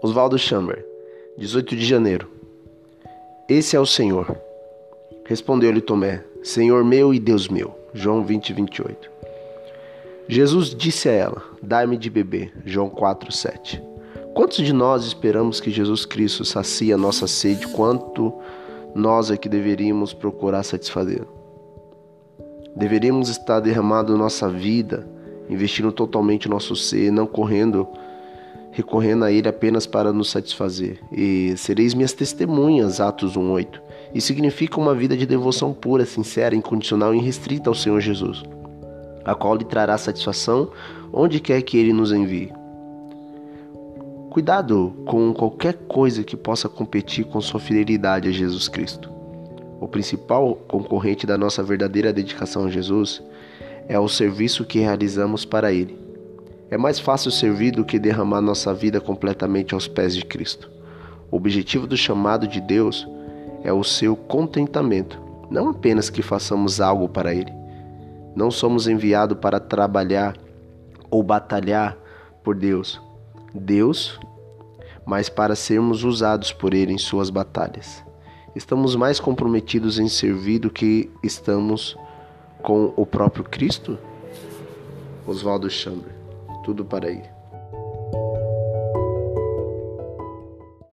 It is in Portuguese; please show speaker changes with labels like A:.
A: Oswaldo Chamber, 18 de janeiro. Esse é o Senhor. Respondeu-lhe Tomé: Senhor meu e Deus meu. João 20, 28. Jesus disse a ela: Dai-me de beber. João 4, 7. Quantos de nós esperamos que Jesus Cristo sacie a nossa sede quanto nós é que deveríamos procurar satisfazer? Deveríamos estar derramando nossa vida, investindo totalmente nosso ser, não correndo recorrendo a Ele apenas para nos satisfazer. E sereis minhas testemunhas, Atos 1:8. Isso significa uma vida de devoção pura, sincera, incondicional e restrita ao Senhor Jesus, a qual lhe trará satisfação onde quer que Ele nos envie. Cuidado com qualquer coisa que possa competir com sua fidelidade a Jesus Cristo. O principal concorrente da nossa verdadeira dedicação a Jesus é o serviço que realizamos para Ele. É mais fácil servir do que derramar nossa vida completamente aos pés de Cristo. O objetivo do chamado de Deus é o seu contentamento, não apenas que façamos algo para Ele. Não somos enviados para trabalhar ou batalhar por Deus. Deus, mas para sermos usados por Ele em suas batalhas. Estamos mais comprometidos em servir do que estamos com o próprio Cristo? Oswaldo Chamber tudo para ele.